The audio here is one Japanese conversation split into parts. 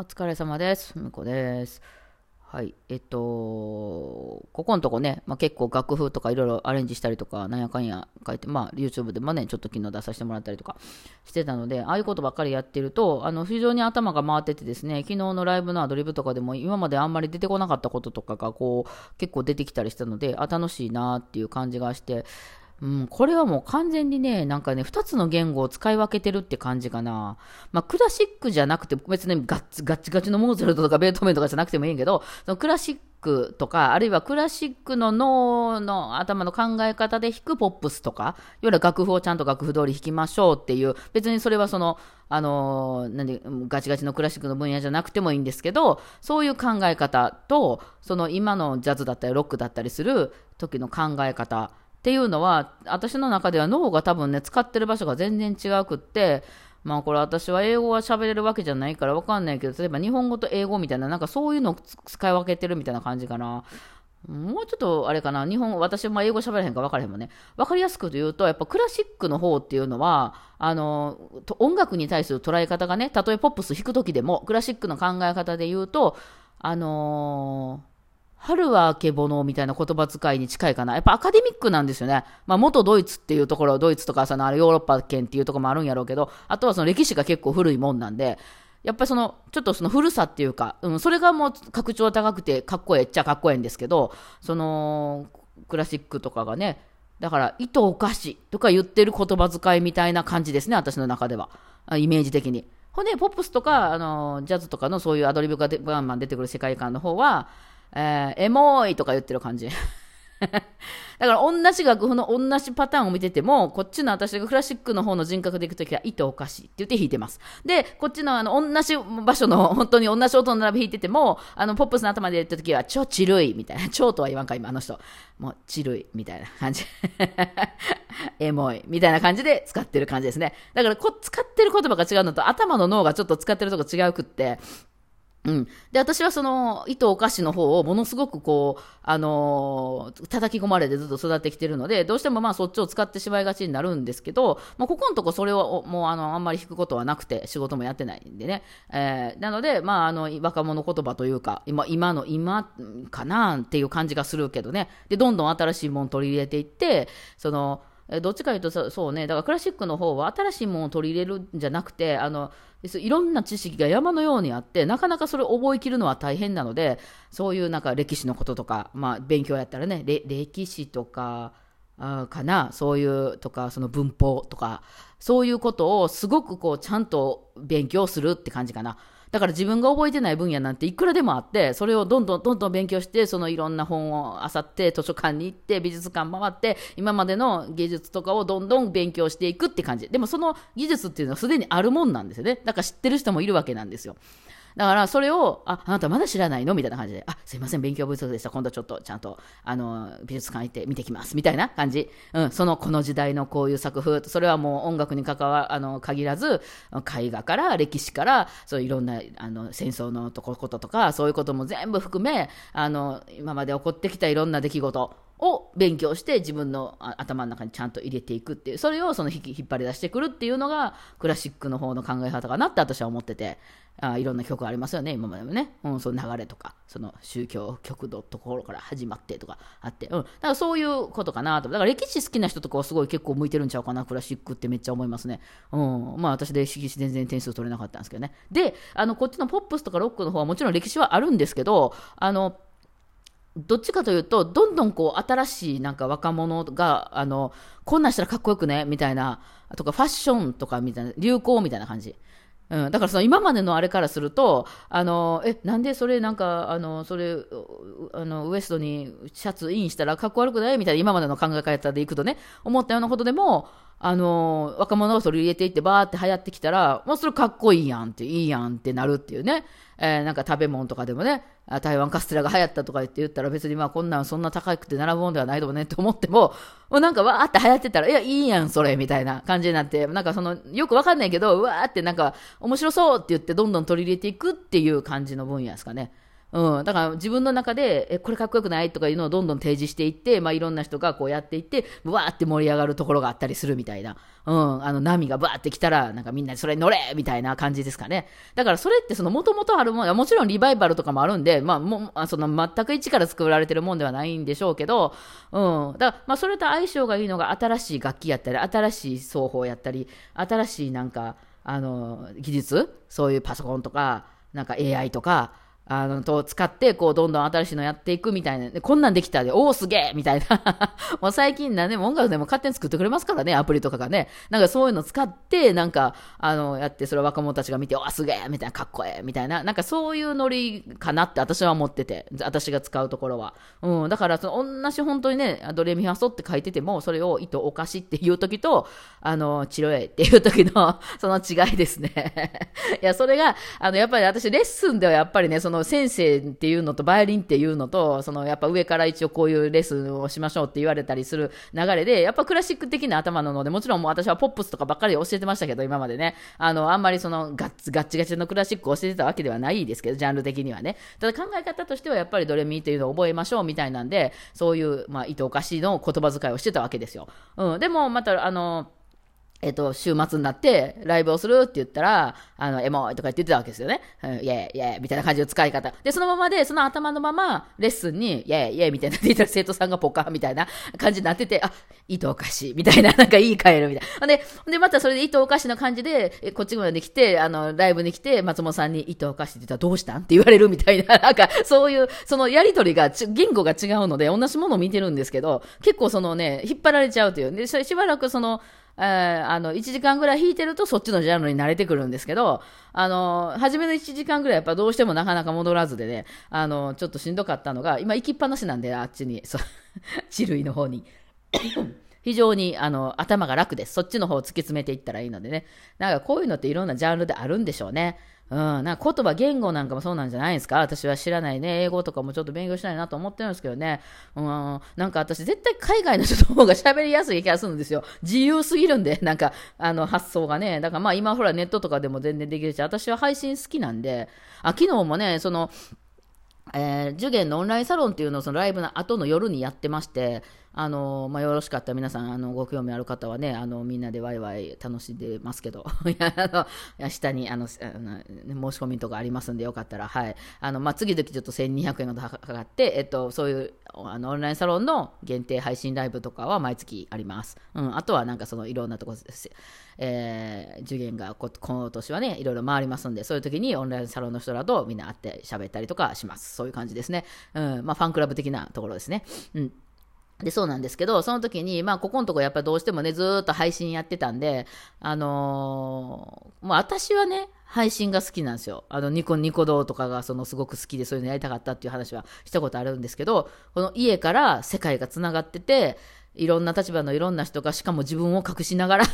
お疲れ様です。むこです。はい。えっと、ここのとこね、まあ、結構楽譜とかいろいろアレンジしたりとか、なんやかんや書いて、まあ、YouTube でもね、ちょっと昨日出させてもらったりとかしてたので、ああいうことばっかりやってると、あの、非常に頭が回っててですね、昨日のライブのアドリブとかでも、今まであんまり出てこなかったこととかが、こう、結構出てきたりしたので、あ、楽しいなっていう感じがして、うん、これはもう完全にね、なんかね、二つの言語を使い分けてるって感じかな。まあ、クラシックじゃなくて、別にガッツガチガチのモーツァルトとかベートーベンとかじゃなくてもいいけど、そのクラシックとか、あるいはクラシックの脳の頭の考え方で弾くポップスとか、いわゆる楽譜をちゃんと楽譜通り弾きましょうっていう、別にそれはその、あの、なんで、ガチガチのクラシックの分野じゃなくてもいいんですけど、そういう考え方と、その今のジャズだったりロックだったりする時の考え方、っていうのは、私の中では脳が多分ね、使ってる場所が全然違くって、まあこれ私は英語は喋れるわけじゃないからわかんないけど、例えば日本語と英語みたいな、なんかそういうのを使い分けてるみたいな感じかな。もうちょっとあれかな、日本、私も英語喋らへんから分からへんもんね。分かりやすく言うと、やっぱクラシックの方っていうのは、あの、音楽に対する捉え方がね、たとえポップス弾くときでも、クラシックの考え方で言うと、あのー春はあけぼのみたいな言葉遣いに近いかな。やっぱアカデミックなんですよね。まあ元ドイツっていうところ、ドイツとかそのヨーロッパ圏っていうところもあるんやろうけど、あとはその歴史が結構古いもんなんで、やっぱりその、ちょっとその古さっていうか、うん、それがもう格調高くてかっこええっちゃかっこええんですけど、その、クラシックとかがね、だから、糸おかしとか言ってる言葉遣いみたいな感じですね、私の中では。イメージ的に。ほんで、ポップスとか、あの、ジャズとかのそういうアドリブがバンバン出てくる世界観の方は、えー、エモいとか言ってる感じ。だから同じ楽譜の同じパターンを見てても、こっちの私がクラシックの方の人格でいくときは、糸おかしいって言って弾いてます。で、こっちのあの、同じ場所の、本当に同じ音の並び弾いてても、あの、ポップスの頭で言ったときは、超ちるいみたいな。超とは言わんか、今、あの人。もう、ちるいみたいな感じ。エモいみたいな感じで使ってる感じですね。だからこ、使ってる言葉が違うのと、頭の脳がちょっと使ってるとこ違うくって、うん。で、私はその、糸お菓子の方をものすごくこう、あのー、叩き込まれてずっと育ってきてるので、どうしてもまあそっちを使ってしまいがちになるんですけど、まあここのとこそれをもうあの、あんまり弾くことはなくて、仕事もやってないんでね。えー、なので、まああの、若者言葉というか、今、今の、今かなっていう感じがするけどね。で、どんどん新しいもの取り入れていって、その、どっちかというとそうね、だからクラシックの方は新しいものを取り入れるんじゃなくて、あの、いろんな知識が山のようにあって、なかなかそれを覚えきるのは大変なので、そういうなんか歴史のこととか、まあ勉強やったらね、歴史とか、かな、そういうとか、その文法とか、そういうことをすごくこう、ちゃんと勉強するって感じかな。だから自分が覚えてない分野なんていくらでもあって、それをどんどんどんどん勉強して、そのいろんな本をあさって、図書館に行って、美術館回って、今までの技術とかをどんどん勉強していくって感じ。でもその技術っていうのはすでにあるもんなんですよね。だから知ってる人もいるわけなんですよ。だからそれを、あ、あなたまだ知らないの？みたいな感じで、あ、すいません、勉強不足でした。今度ちょっとちゃんと、あの、美術館行って見てきます。みたいな感じ。うん、その、この時代のこういう作風、それはもう音楽に関わ、あの、限らず、絵画から歴史から、そういろんな、あの、戦争のとここととか、そういうことも全部含め、あの、今まで起こってきたいろんな出来事、を勉強して自分の頭の中にちゃんと入れていくっていう、それをその引き引っ張り出してくるっていうのがクラシックの方の考え方かなって私は思ってて、あいろんな曲ありますよね、今までもね。うん、その流れとか、その宗教曲のところから始まってとかあって、うん。だからそういうことかなと。だから歴史好きな人とかはすごい結構向いてるんちゃうかな、クラシックってめっちゃ思いますね。うん。まあ私で歴史全然点数取れなかったんですけどね。で、あの、こっちのポップスとかロックの方はもちろん歴史はあるんですけど、あの、どっちかというと、どんどんこう、新しいなんか若者が、あの、こんなんしたらかっこよくねみたいな、とかファッションとかみたいな、流行みたいな感じ。うん、だからその今までのあれからすると、あの、え、なんでそれなんか、あの、それ、あの、ウエストにシャツインしたらかっこ悪くない？みたいな今までの考え方でいくとね、思ったようなことでも、あの、若者を取り入れていってバーって流行ってきたら、もうそれかっこいいやんって、いいやんってなるっていうね。えー、なんか食べ物とかでもね、台湾カステラが流行ったとか言って言ったら別にまあこんなんそんな高くて並ぶもんではないとねって思っても、もうなんかわーって流行ってたら、いや、いいやん、それ、みたいな感じになって、なんかその、よくわかんないけど、わーってなんか、面白そうって言ってどんどん取り入れていくっていう感じの分野ですかね。うん、だから自分の中で、え、これかっこよくないとかいうのをどんどん提示していって、まあ、いろんな人がこうやっていって、わーって盛り上がるところがあったりするみたいな。うん、あの波がバーってきたら、なんかみんなそれに乗れみたいな感じですかね。だからそれってその元々あるもの、もちろんリバイバルとかもあるんで、まあ、もその全く一から作られてるもんではないんでしょうけど、うん、だからまあそれと相性がいいのが新しい楽器やったり、新しい奏法やったり、新しいなんか、あの、技術？そういうパソコンとか、なんか AI とか、あの、と使って、こう、どんどん新しいのやっていくみたいな。で、こんなんできたで、おお、すげえみたいな。もう最近なね、音楽でも勝手に作ってくれますからね、アプリとかがね。なんかそういうの使って、なんか、あの、やって、それ若者たちが見て、おお、すげえみたいな、かっこええみたいな。なんかそういうノリかなって私は思ってて、私が使うところは。うん、だから、その、同じ本当にね、ドレミファソって書いてても、それを糸おかしっていう時と、あの、チロエっていう時の、その違いですね。いや、それが、あの、やっぱり私、レッスンではやっぱりね、その先生っていうのと、バイオリンっていうのと、そのやっぱ上から一応こういうレッスンをしましょうって言われたりする流れで、やっぱクラシック的な頭なので、もちろんもう私はポップスとかばっかり教えてましたけど、今までね。あの、あんまりそのガッツ、ガッチガチのクラシックを教えてたわけではないですけど、ジャンル的にはね。ただ考え方としてはやっぱりドレミっていうのを覚えましょうみたいなんで、そういう、まあ、糸おかしいの言葉遣いをしてたわけですよ。うん。でも、また、あの、えっと、週末になって、ライブをするって言ったら、あの、エモいとか言ってたわけですよね。うん、イェイ、イェイ、みたいな感じの使い方。で、そのままで、その頭のまま、レッスンに、イェイ、イェイ、みたいなって言ったら、生徒さんがポカーみたいな 感じになってて、あ、糸おかしい、みたいな、なんかいい帰る、みたいな。で、で、またそれで糸おかしの感じで、こっちまで来て、あの、ライブに来て、松本さんに糸おかしいって言ったら、どうしたん？って言われるみたいな、なんか、そういう、そのやりとりが、言語が違うので、同じものを見てるんですけど、結構そのね、引っ張られちゃうという。で、しばらくその、えー、あの、1時間ぐらい弾いてるとそっちのジャンルに慣れてくるんですけど、あの、初めの1時間ぐらいやっぱどうしてもなかなか戻らずでね、あの、ちょっとしんどかったのが、今行きっぱなしなんで、あっちに、そう、地類の方に。非常にあの頭が楽です。そっちの方を突き詰めていったらいいのでね。なんかこういうのっていろんなジャンルであるんでしょうね。うん、なんか言葉、言語なんかもそうなんじゃないですか？私は知らないね。英語とかもちょっと勉強したいなと思ってるんですけどね。うん、なんか私絶対海外の人の方が喋りやすい気がするんですよ。自由すぎるんで、なんか、あの、発想がね。だからまあ今ほらネットとかでも全然できるし、私は配信好きなんで、あ、昨日もね、その、えー、受験のオンラインサロンっていうのをそのライブの後の夜にやってまして、あのまあ、よろしかったら皆さんあのご興味ある方はねあのみんなでワイワイ楽しんでますけど いやあの下にあのあの申し込みとかありますんでよかったら、はい。あのまあ、次々ちょっと1200円がかかって、えっと、そういうあのオンラインサロンの限定配信ライブとかは毎月あります、うん、あとはなんかそのいろんなとこです、えー、受験がこ今年はねいろいろ回りますんでそういう時にオンラインサロンの人らとみんな会って喋ったりとかします。そういう感じですね、うんまあ、ファンクラブ的なところですね、うん。で、そうなんですけど、その時に、まあ、ここのとこやっぱりどうしてもね、ずっと配信やってたんで、あのー、もう私はね、配信が好きなんですよ。あの、ニコニコ動とかがそのすごく好きでそういうのやりたかったっていう話はしたことあるんですけど、この家から世界が繋がってて、いろんな立場のいろんな人が、しかも自分を隠しながら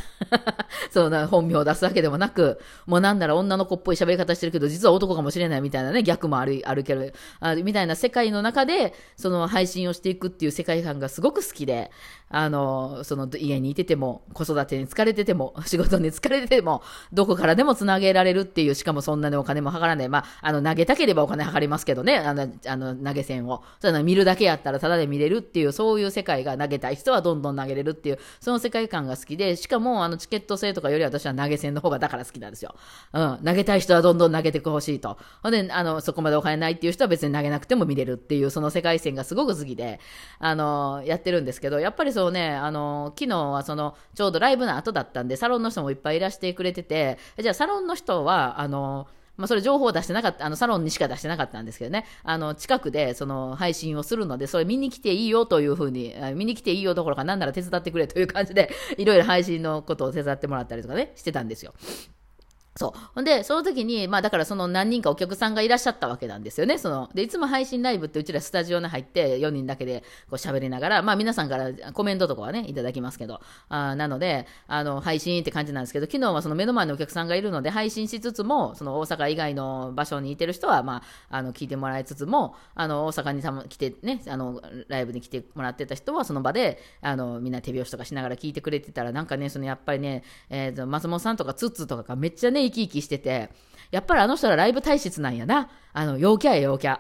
そうな本名を出すわけでもなく、もうなんなら女の子っぽい喋り方してるけど、実は男かもしれないみたいなね、逆もある、あるけど、あみたいな世界の中で、その配信をしていくっていう世界観がすごく好きで、あの、その家にいてても、子育てに疲れてても、仕事に疲れてても、どこからでも繋げられるっていう、しかもそんなにお金もかからない。まあ、あの、投げたければお金はかりますけどね、あの、あの投げ銭を。そういうの見るだけやったらただで見れるっていう、そういう世界が投げたい人人はどんどん投げれるっていう、その世界観が好きで、しかも、あの、チケット制とかより私は投げ銭の方がだから好きなんですよ。うん。投げたい人はどんどん投げてほしいと。ほんで、あの、そこまでお金ないっていう人は別に投げなくても見れるっていう、その世界線がすごく好きで、あの、やってるんですけど、やっぱりそうね、あの、昨日はその、ちょうどライブの後だったんで、サロンの人もいっぱいいらしてくれてて、じゃあサロンの人は、あの、まあ、それ情報を出してなかった、あの、サロンにしか出してなかったんですけどね、あの、近くで、その、配信をするので、それ見に来ていいよというふうに、見に来ていいよどころか、なんなら手伝ってくれという感じで、いろいろ配信のことを手伝ってもらったりとかね、してたんですよ。そう。ほんで、その時に、まあだからその何人かお客さんがいらっしゃったわけなんですよね。その、で、いつも配信ライブってうちらスタジオに入って4人だけでこう喋りながら、まあ皆さんからコメントとかはね、いただきますけど、あなので、あの、配信って感じなんですけど、昨日はその目の前のお客さんがいるので、配信しつつも、その大阪以外の場所にいてる人は、まあ、あの、聞いてもらいつつも、あの、大阪にたま来てね、あの、ライブに来てもらってた人は、その場で、あの、みんな手拍子とかしながら聞いてくれてたら、なんかね、そのやっぱりね、えー、松本さんとかツッツとかがめっちゃね、生き生きしてて、やっぱりあの人らライブ体質なんやな。あの、陽キャや陽キャ。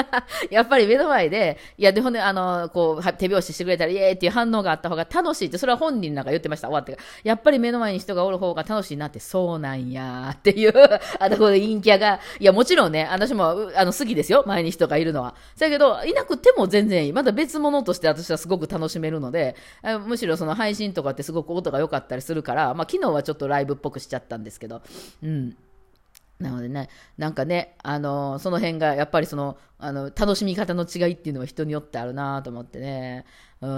やっぱり目の前で、いや、で、ほんで、あの、こう、手拍子してくれたり、イエーっていう反応があった方が楽しいって、それは本人なんか言ってました。終わって。やっぱり目の前に人がおる方が楽しいなって、そうなんやっていう、あの、この陰キャが、いや、もちろんね、私も、あの、好きですよ。前に人がいるのは。だけど、いなくても全然いい。また別物として私はすごく楽しめるので、むしろその配信とかってすごく音が良かったりするから、まあ、昨日はちょっとライブっぽくしちゃったんですけど、うん。なのでね、なんかね、あのその辺がやっぱりその、あの、楽しみ方の違いっていうのは人によってあるなと思ってね、うん、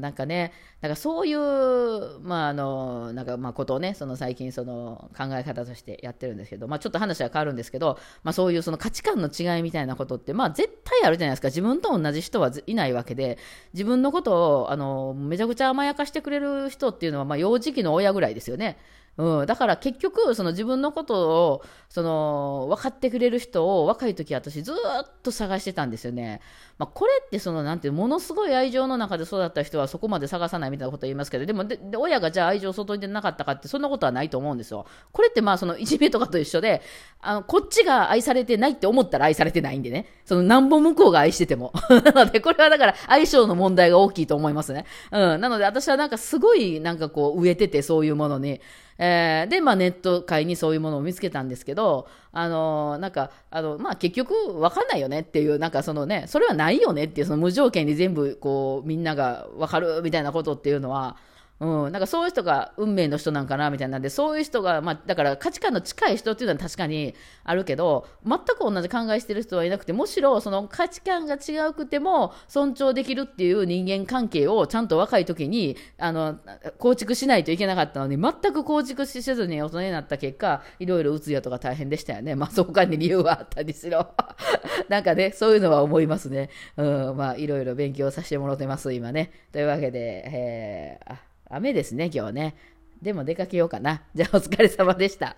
なんかね、なんかそういう、まああの、なんかまあことをね、その最近その考え方としてやってるんですけど、まあちょっと話は変わるんですけど、まあそういうその価値観の違いみたいなことって、まあ絶対あるじゃないですか。自分と同じ人はいないわけで、自分のことを、あの、めちゃくちゃ甘やかしてくれる人っていうのは、まあ幼児期の親ぐらいですよね。うん、だから結局、その自分のことを、その、分かってくれる人を若い時私ずっと探してたんですよね。まあ、これってその、なんて、ものすごい愛情の中で育った人はそこまで探さないみたいなこと言いますけど、でもで、親がじゃあ愛情を外に出なかったかって、そんなことはないと思うんですよ。これってまあ、その、いじめとかと一緒で、あの、こっちが愛されてないって思ったら愛されてないんでね。その、なんぼ向こうが愛してても。な ので、これはだから相性の問題が大きいと思いますね。うん。なので、私はなんかすごい、なんかこう、植えてて、そういうものに。えー、で、まあ、ネット界にそういうものを見つけたんですけど、あのなんか、あの、まあ、結局、わかんないよねっていう、なんかそのね、それはないよねっていう、その無条件に全部、こう、みんながわかるみたいなことっていうのは、うん、なんかそういう人が運命の人なんかなみたいなんで、そういう人が、まあ、だから価値観の近い人っていうのは確かにあるけど、全く同じ考えしてる人はいなくて、むしろその価値観が違うくても尊重できるっていう人間関係をちゃんと若い時に、あの、構築しないといけなかったのに、全く構築せずに大人になった結果、いろいろうつやとか大変でしたよね。まあ、そこかに理由はあったりしろ。なんかね、そういうのは思いますね。うん、まあ、いろいろ勉強させてもらってます、今ね。というわけで、えー、雨ですね、今日ね。でも出かけようかな。じゃあお疲れ様でした。